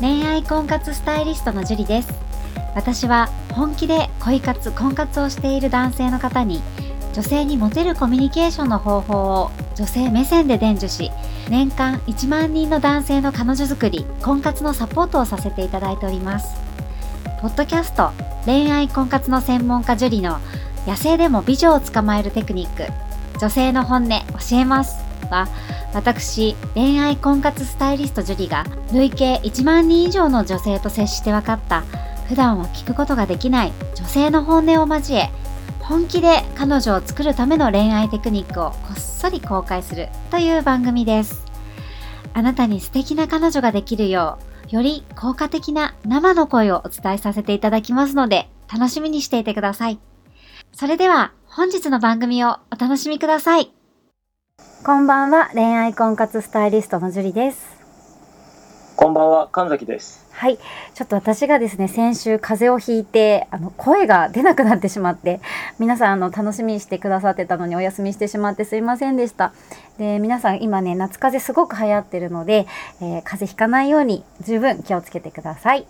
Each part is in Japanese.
恋愛婚活スタイリストのジュリです。私は本気で恋活婚活をしている男性の方に女性にモテるコミュニケーションの方法を女性目線で伝授し年間1万人の男性の彼女作り婚活のサポートをさせていただいております。ポッドキャスト恋愛婚活の専門家ジュリの野生でも美女を捕まえるテクニック女性の本音教えます。は私恋愛婚活スタイリストジュリが累計1万人以上の女性と接して分かった普段は聞くことができない女性の本音を交え本気で彼女を作るための恋愛テクニックをこっそり公開するという番組です。あなたに素敵な彼女ができるようより効果的な生の声をお伝えさせていただきますので楽しみにしていてください。それでは本日の番組をお楽しみください。こんばんは恋愛婚活スタイリストのジュリですこんばんは神崎ですはい。ちょっと私がですね、先週風邪をひいて、あの、声が出なくなってしまって、皆さん、あの、楽しみにしてくださってたのにお休みしてしまってすいませんでした。で、皆さん今ね、夏風邪すごく流行ってるので、えー、風邪ひかないように十分気をつけてください。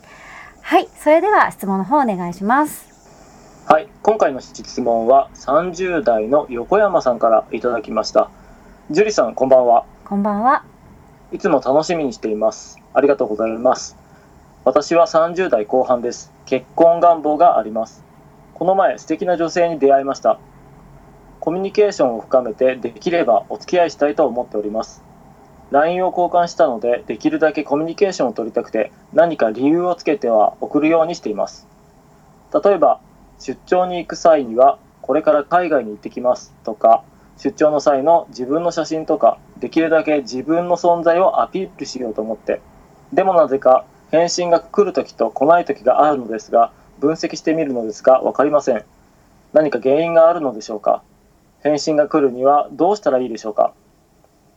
はい。それでは質問の方お願いします。はい。今回の質問は30代の横山さんからいただきました。樹里さん、こんばんは。こんばんは。いつも楽しみにしています。ありがとうございます。私は30代後半です。結婚願望があります。この前素敵な女性に出会いました。コミュニケーションを深めてできればお付き合いしたいと思っております。LINE を交換したのでできるだけコミュニケーションを取りたくて何か理由をつけては送るようにしています。例えば出張に行く際にはこれから海外に行ってきますとか出張の際の自分の写真とかできるだけ自分の存在をアピールしようと思ってでもなぜか返信が来るときと来ないときがあるのですが、分析してみるのですが分かりません。何か原因があるのでしょうか返信が来るにはどうしたらいいでしょうか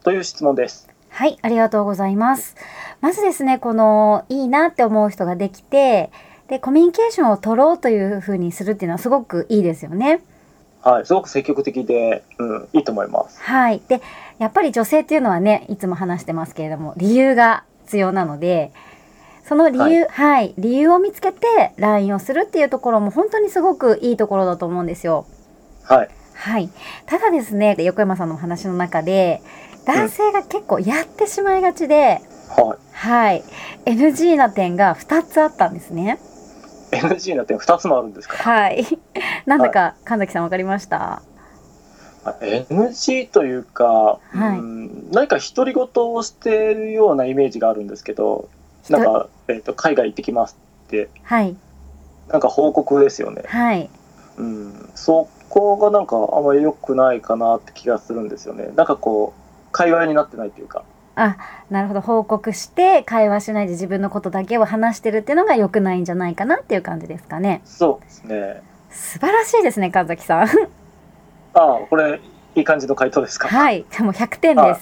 という質問です。はい、ありがとうございます。まずですね、このいいなって思う人ができて、で、コミュニケーションを取ろうというふうにするっていうのはすごくいいですよね。はい、すごく積極的で、うん、いいと思います。はい。で、やっぱり女性っていうのはね、いつも話してますけれども、理由が必要なので、その理由、はい、はい、理由を見つけて LINE をするっていうところも本当にすごくいいところだと思うんですよ。はい。はい。ただですね、横山さんのお話の中で、男性が結構やってしまいがちで、はい。はい。NG な点が2つあったんですね。NG な点2つもあるんですか？はい。なんだか、神崎さん分かりました？NG というか、はい、うん何か独り言をしているようなイメージがあるんですけどなんか、えーと、海外行ってきますって、はい、なんか報告ですよね。はい、うん、そこがなんかあんまり良くないかなって気がするんですよね。なんかこう会話になってないというか。あなるほど報告して会話しないで自分のことだけを話してるっていうのが良くないんじゃないかなっていう感じですかね。そうですね。素晴らしいですね神崎さん。ああこれいい感じの回答ですか？はい、でも100点です。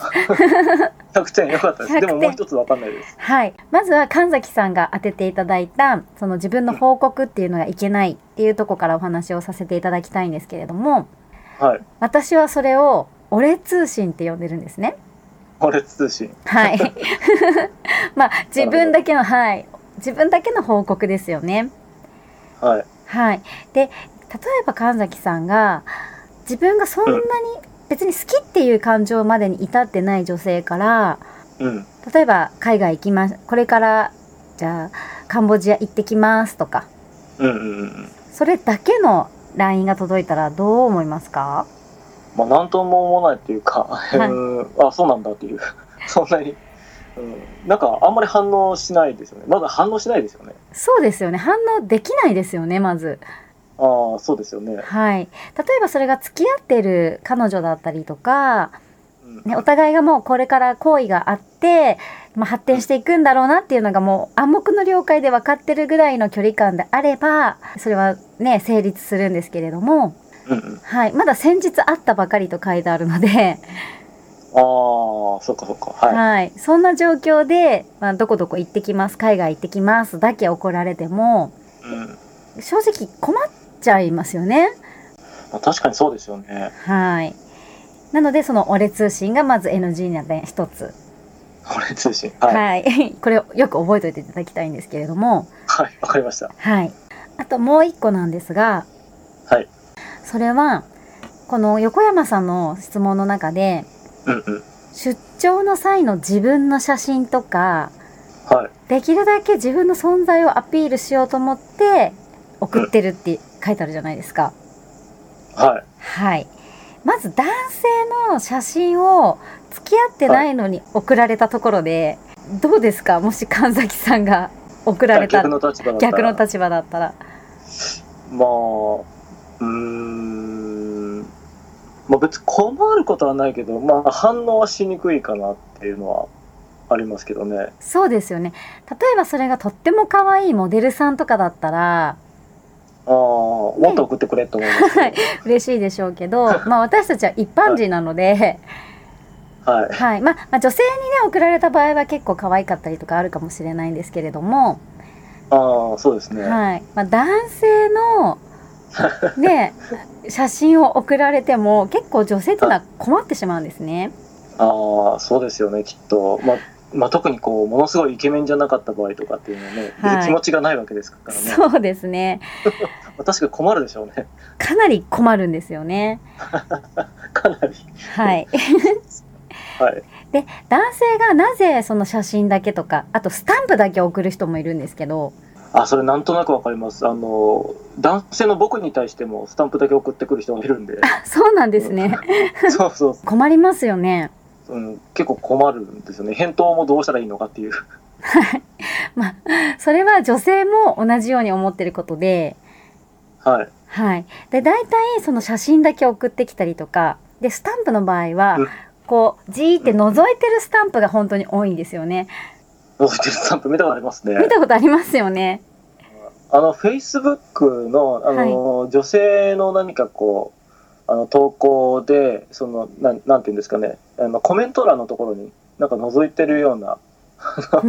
100点よかったです。でももう一つわかんないです。はい、まずは神崎さんが当てていただいたその自分の報告っていうのがいけないっていうとこからお話をさせていただきたいんですけれども、はい、私はそれを俺通信って呼んでるんですね。俺通信。はい。まあ自分だけのはい自分だけの報告ですよね。はい。はい。で例えば神崎さんが自分がそんなに別に好きっていう感情までに至ってない女性から、うん、例えば海外行きますこれからじゃあカンボジア行ってきますとか、うんうんうん、それだけの LINE が届いたらどう思いますか？まあ何とも思わないっていうか、はい、あそうなんだっていう。そんなに。うん、なんかあんまり反応しないですよね。まだ反応しないですよね。そうですよね。反応できないですよねまず。ああそうですよね。はい、例えばそれが付き合ってる彼女だったりとか、ね、お互いがもうこれから好意があって、まあ、発展していくんだろうなっていうのがもう暗黙の了解で分かってるぐらいの距離感であればそれはね成立するんですけれども、うんうん、はい、まだ先日会ったばかりと書いてあるので。ああ、そっかそっか。はい。はい、そんな状況で、まあ、どこどこ行ってきます、海外行ってきますだけ怒られても、うん、正直困っちゃいますよね。確かにそうですよね。はい。なのでその俺通信がまず NG な点一つ。俺通信？はい。はい、これをよく覚えておいていただきたいんですけれども、はい。わかりました。はい。あともう一個なんですが、はい。それはこの横山さんの質問の中でうんうん。出張の際の自分の写真とかはい。できるだけ自分の存在をアピールしようと思って送ってるって書いてあるじゃないですか。はい。はい。まず男性の写真を付き合ってないのに送られたところで、どうですか？もし神崎さんが送られた逆の立場だったら。逆の立場だったら。まあ、うーん。まあ別に困ることはないけど、まあ反応はしにくいかなっていうのはありますけどね。そうですよね。例えばそれがとっても可愛いモデルさんとかだったら、ああ、もっと送ってくれと思います嬉しいでしょうけど、まあ私たちは一般人なので、はい。はい。まあ、まあ女性にね、送られた場合は結構可愛かったりとかあるかもしれないんですけれども、ああ、そうですね。はい。まあ男性の、ね、写真を送られても結構女性っていうのは困ってしまうんですね。ああ、そうですよね、きっと。まあ、まあ、特にこう、ものすごいイケメンじゃなかった場合とかっていうのはね、はい気持ちがないわけですからね。そうですね。まあ確かに困るでしょうね。かなり困るんですよね。かなり。はい。はい。で、男性がなぜその写真だけとか、あとスタンプだけ送る人もいるんですけど、あ、それなんとなくわかります。あの、男性の僕に対してもスタンプだけ送ってくる人がいるんで。そうなんですね。そうそう、困りますよね。うん。結構困るんですよね。返答もどうしたらいいのかっていう。まあ、それは女性も同じように思ってることで、はい。はい。で、大体その写真だけ送ってきたりとか、で、スタンプの場合はうん、こう、じーって覗いてるスタンプが本当に多いんですよね。覗いてるスタンプ見たことありますね。見たことありますよね。あの、フェイスブックの、あの、女性の何かこう、あの、投稿で、その、なん、なんていうんですかね、あの、コメント欄のところに、なんか覗いてるような、あ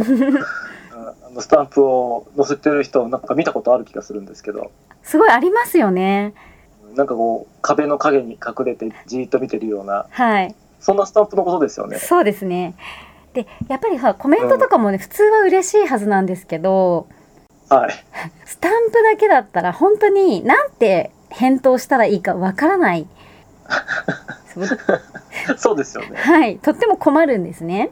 のスタンプを載せてる人をなんか見たことある気がするんですけど、すごいありますよね。なんかこう、壁の影に隠れてじーっと見てるような、はい。そんなスタンプのことですよね。そうですね。で、やっぱりさ、コメントとかもね、普通は嬉しいはずなんですけど、はい。スタンプだけだったら本当になんて返答したらいいかわからない。そ うそうですよね。はい。とっても困るんですね。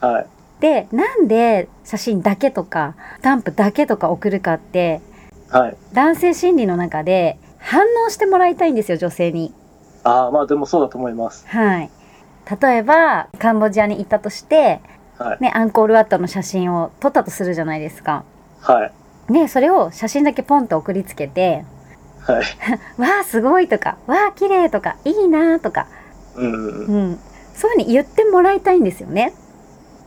はい。で、なんで写真だけとか、スタンプだけとか送るかって、はい。男性心理の中で反応してもらいたいんですよ、女性に。ああ、まあでもそうだと思います。はい。例えば、カンボジアに行ったとして、はい。ね、アンコールワットの写真を撮ったとするじゃないですか。はい。ね、それを写真だけポンと送りつけて、はい。わあ、すごいとか、わあ、綺麗とか、いいなとか、うんうんうん。うん。そういうふうに言ってもらいたいんですよね。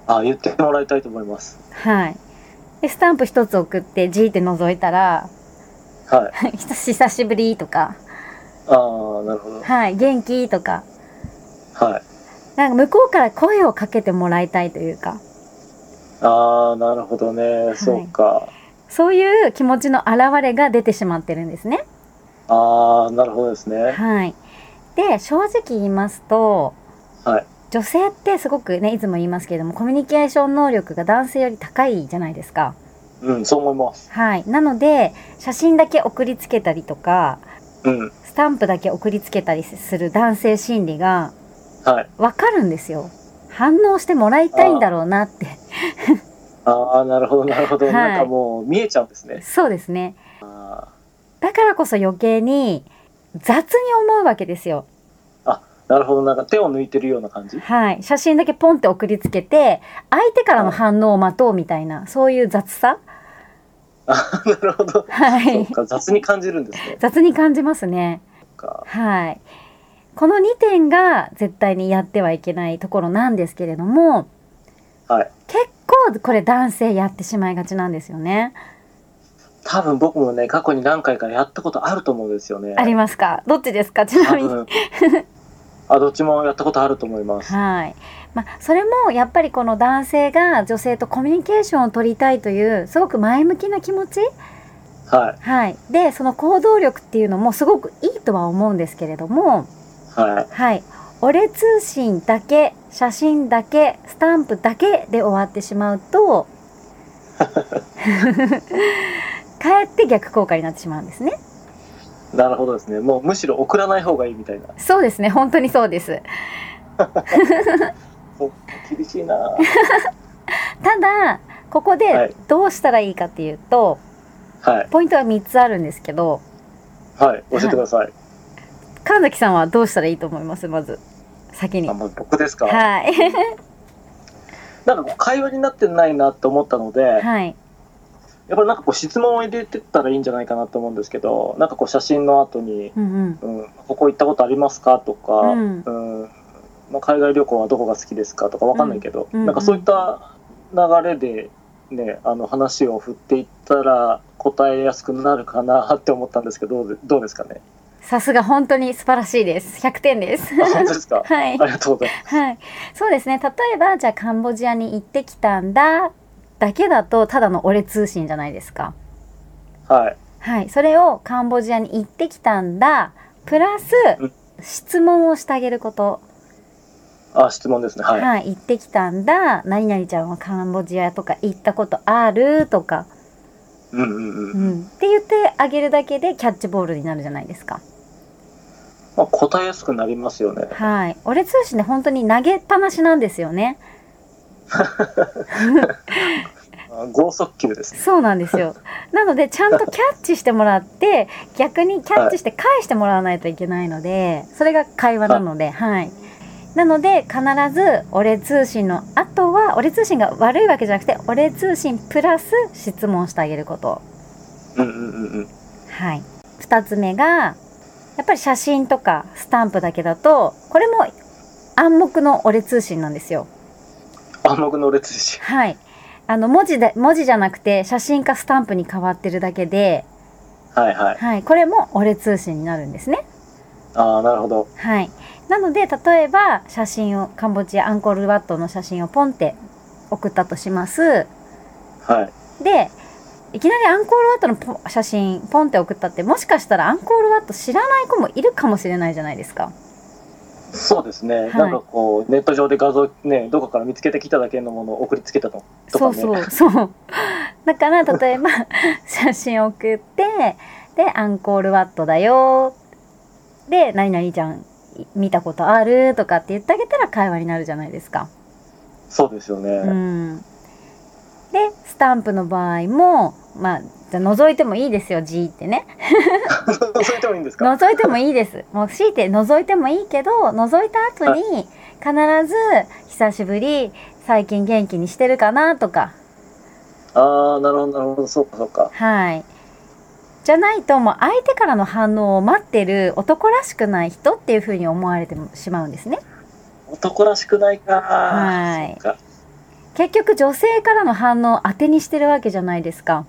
あ言ってもらいたいと思います。はい。で、スタンプ一つ送って、じーって覗いたら、はい。久しぶりとか、ああ、なるほど。はい、元気とか、はい。なんか向こうから声をかけてもらいたいというか、ああ、なるほどね。そうか。そういう気持ちの表れが出てしまってるんですね。ああ、なるほどですね。はい。で、正直言いますと、はい。女性ってすごくね、いつも言いますけれども、コミュニケーション能力が男性より高いじゃないですか。うん、そう思います。はい。なので、写真だけ送りつけたりとか、うん。スタンプだけ送りつけたりする男性心理がはい。わかるんですよ。反応してもらいたいんだろうなって。ああ、なるほど、なるほど。はいなんかもう見えちゃうんですね。そうですね。あだからこそ余計に雑に思うわけですよ。ーなるほど。なんか手を抜いてるような感じ？はい。写真だけポンって送りつけて、相手からの反応を待とうみたいな、そういう雑さあーなるほど。はい。雑に感じるんですね。雑に感じますね。かはい。この2点が絶対にやってはいけないところなんですけれども、はい。結構これ男性やってしまいがちなんですよね。多分僕もね、過去に何回かやったことあると思うんですよね。ありますか？どっちですか？ちなみに。あ、どっちもやったことあると思います。はい。まあ、それもやっぱりこの男性が女性とコミュニケーションを取りたいというすごく前向きな気持ち？ははい。で、その行動力っていうのもすごくいいとは思うんですけれども、い。はい。はい。俺通信だけ写真だけスタンプだけで終わってしまうと かえって逆効果になってしまうんですねなるほどですね。もうむしろ送らない方がいいみたいな。そうですね本当にそうです 厳しいな。ただここはでいどうしたらいいかっていうと、はい。ポイントは3つあるんですけどはい。教えてください。神崎さんはどうしたらいいと思います？まず先に。あ、もう僕ですか？はい。なんか会話になってないなって思ったので、やっはいぱりなんかこう質問を入れてったらいいんじゃないかなと思うんですけど、なんかこう写真の後に、うんうん。うん、ここ行ったことありますかとか、ううん。ん、まあ、海外旅行はどこが好きですかとかわかんないけど、うんうん。なんかそういった流れでね、あの話を振っていったら答えやすくなるかなって思ったんですけど、どうですかね？さすが本当に素晴らしいです100点ですあ本当ですか？はいありがとうございます。はい、そうですね例えばじゃあカンボジアに行ってきたんだだけだとただの俺通信じゃないですか。はい。はい、それをカンボジアに行ってきたんだプラスうん質問をしてあげること、あ、質問ですね。は。はいい行ってきたんだ何々ちゃんはカンボジアとか行ったことあるとか、うんうんううん。ん、って言ってあげるだけでキャッチボールになるじゃないですか。まあ、答えやすくなりますよね。はい、俺通信で本当に投げっぱなしなんですよね。あ剛速球ですね。そうなんですよ。なのでちゃんとキャッチしてもらって逆にキャッチして返してもらわないといけないのでそれが会話なのではい。なので必ず俺通信の後は俺通信が悪いわけじゃなくて俺通信プラス質問してあげること。うんうんうんうん。はい。二つ目がやっぱり写真とかスタンプだけだとこれも暗黙の俺通信なんですよ。暗黙の列です。はい。あの文字で文字じゃなくて写真かスタンプに変わってるだけではいはい。はい、これも俺通信になるんですね。ああ、なるほど。はい。なので例えば写真をカンボジアアンコールワットの写真をポンって送ったとします。はい。でいきなりアンコールワットのポ写真ポンって送ったってもしかしたらアンコールワット知らない子もいるかもしれないじゃないですか。そうですね。いなんかこう、ネット上で画像ね、どこから見つけてきただけのものを送りつけたととかね。そうそうそう。だから例えば写真を送ってでアンコールワットだよで何々ちゃん見たことあるとかって言ってあげたら会話になるじゃないですか。そうですよね。うん、でスタンプの場合もまあじゃあ覗いてもいいですよ G ってね。それでもいいんですか覗いてもいいです。もう強いて覗いてもいいけど覗いた後に必ず「久しぶり最近元気にしてるかな」とか。ああ、なるほど、なるほど。そうか、そうか。はい。じゃないともう相手からの反応を待ってる男らしくない人っていうふうに思われてしまうんですね。男らしくないか。はい結局女性からの反応を当てにしてるわけじゃないですか。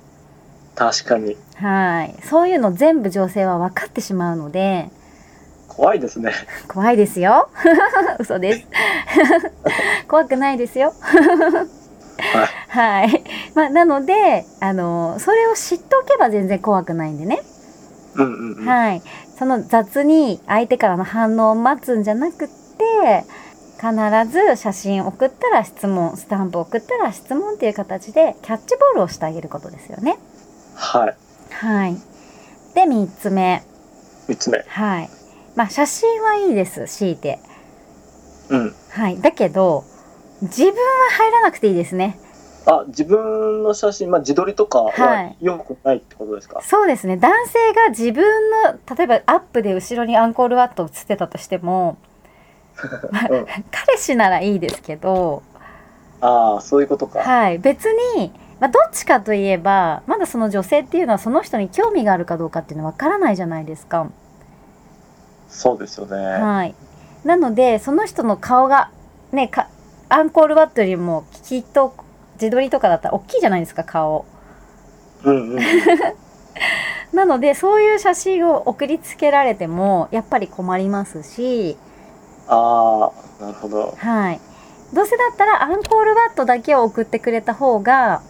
確かに。はい。そういうの全部女性は分かってしまうので。怖いですね。怖いですよ。嘘です。怖くないですよ。はい。はい、まあ、なのであのそれを知っておけば全然怖くないんでね、うんうんうん。はい、その雑に相手からの反応を待つんじゃなくって必ず写真送ったら質問スタンプ送ったら質問っていう形でキャッチボールをしてあげることですよね。はい。はい、で3つ目、三つ目。はいまあ、写真はいいです強いて。うん。はい、だけど自分は入らなくていいですね。あ、自分の写真、まあ、自撮りとかははい良くないってことですか、そうですね男性が自分の例えばアップで後ろにアンコールワット写ってたとしても、彼氏ならいいですけど、ああ、そういうことか。はい、別に、まあ、どっちかといえばまだその女性っていうのはその人に興味があるかどうかっていうのはわからないじゃないですか。そうですよね。はい、なのでその人の顔がねかアンコールワットよりもきっと自撮りとかだったら大きいじゃないですか顔。うんうん。なのでそういう写真を送りつけられてもやっぱり困りますし、ああ、なるほど。はい、どうせだったらアンコールワットだけを送ってくれた方が、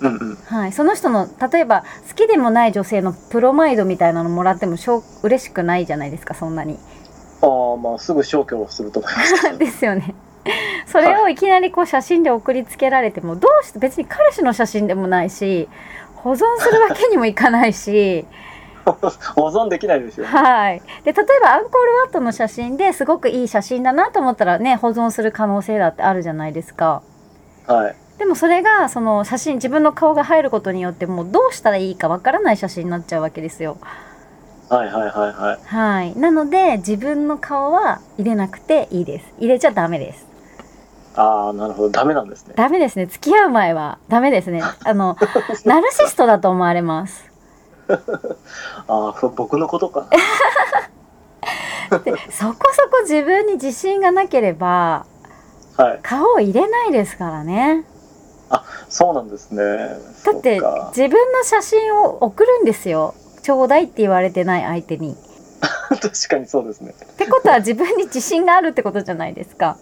うんうん。はい、その人の例えば好きでもない女性のプロマイドみたいなのもらってもしょう嬉しくないじゃないですかそんなに。ああまあすぐ消去すると思います ですよね。それをいきなりこう写真で送りつけられてもどうして別に彼氏の写真でもないし保存するわけにもいかないし 保存できないですよ、はい。で例えばアンコールワットの写真ですごくいい写真だなと思ったらね保存する可能性だってあるじゃないですか。はい。でもそれがその写真自分の顔が入ることによってもうどうしたらいいかわからない写真になっちゃうわけですよ。はいはいはいはい。はい。なので自分の顔は入れなくていいです。入れちゃダメです。ああなるほど。ダメなんですね。ダメですね。付き合う前はダメですね。あの ナルシストだと思われますああ僕のことか。でそこそこ自分に自信がなければはい。顔を入れないですからね。そうなんですね。だって自分の写真を送るんですよ。ちょうだいって言われてない相手に。確かにそうですね。ってことは自分に自信があるってことじゃないですか。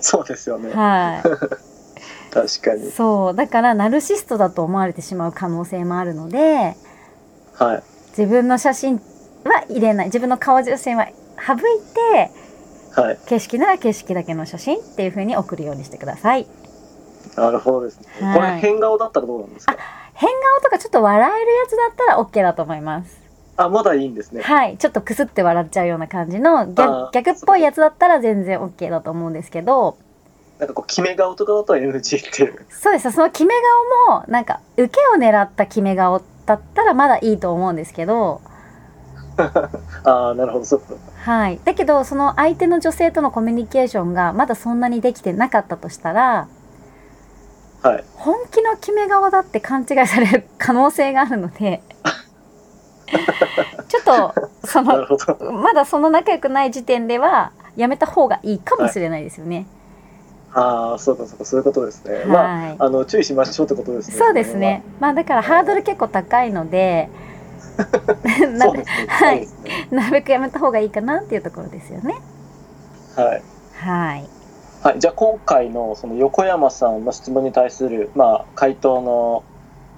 そうですよね。は 確かいに。そう。だからナルシストだと思われてしまう可能性もあるのではい。自分の写真は入れない。自分の顔写真は省いてはい。景色なら景色だけの写真っていう風に送るようにしてください。なるほどですね、はい。これ変顔だったらどうなんですか？変顔とかちょっと笑えるやつだったら OK だと思います。あまだいいんですね。はい。ちょっとクスって笑っちゃうような感じのあ逆ー逆っぽいやつだったら全然 OK だと思うんですけど。なんかこう決め顔とかだと NG っていう。そうです。その決め顔もなんか受けを狙った決め顔だったらまだいいと思うんですけど。ああなるほど。そうかはい。だけどその相手の女性とのコミュニケーションがまだそんなにできてなかったとしたらはい。本気の決め顔だって勘違いされる可能性があるので ちょっとそのまだその仲良くない時点ではやめた方がいいかもしれないですよね。ああそうかそうかそういうことですね、はい、まああの注意しましょうってことですねそうですね。まあだからハードル結構高いので、なるべくやめた方がいいかなっていうところですよね。はいはい。はい、じゃあ今回のその横山さんの質問に対する、まあ、回答の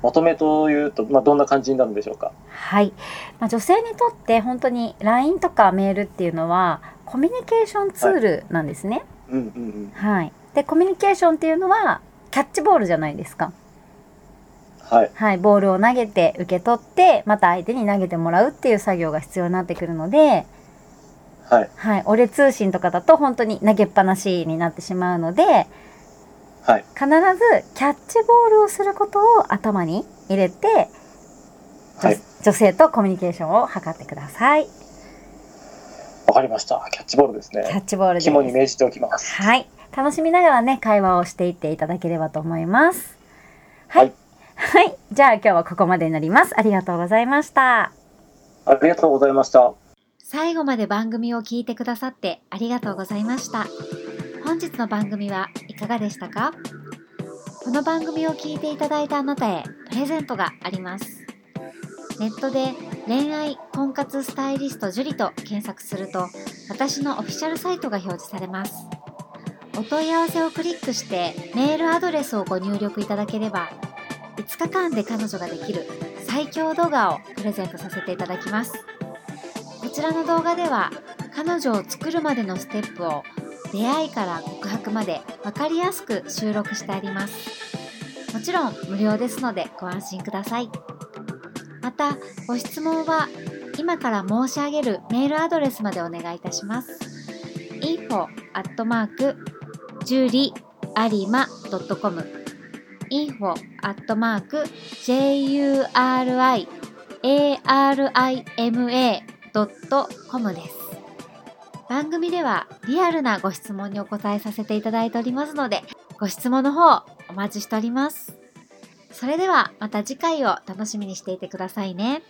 まとめというと、まあ、どんな感じになるんでしょうか？はい。まあ、女性にとって本当に LINE とかメールっていうのはコミュニケーションツールなんですね。うんうんうん。はい。で、コミュニケーションっていうのはキャッチボールじゃないですか。はい。はい。ボールを投げて受け取って、また相手に投げてもらうっていう作業が必要になってくるので、はい。はい。俺通信とかだと本当に投げっぱなしになってしまうので、はい。必ずキャッチボールをすることを頭に入れて、女はい。女性とコミュニケーションを図ってください。わかりました。キャッチボールですキャッね。チボール。肝に銘じておきます。はい。楽しみながらね、会話をしていっていただければと思います。はい。はい。じゃあ今日はここまでになります。ありがとうございました。ありがとうございました。最後まで番組を聞いてくださってありがとうございました。本日の番組はいかがでしたか？この番組を聞いていただいたあなたへプレゼントがあります。ネットで恋愛婚活スタイリスト樹と検索すると私のオフィシャルサイトが表示されます。お問い合わせをクリックしてメールアドレスをご入力いただければ5日間で彼女ができる最強動画をプレゼントさせていただきます。こちらの動画では彼女を作るまでのステップを出会いから告白まで分かりやすく収録してあります。もちろん無料ですのでご安心ください。またご質問は今から申し上げるメールアドレスまでお願いいたします。info アットマーク juriarima.com info アットマーク juriarima.com です。番組ではリアルなご質問にお答えさせていただいておりますので、ご質問の方お待ちしております。それではまた次回を楽しみにしていてくださいね。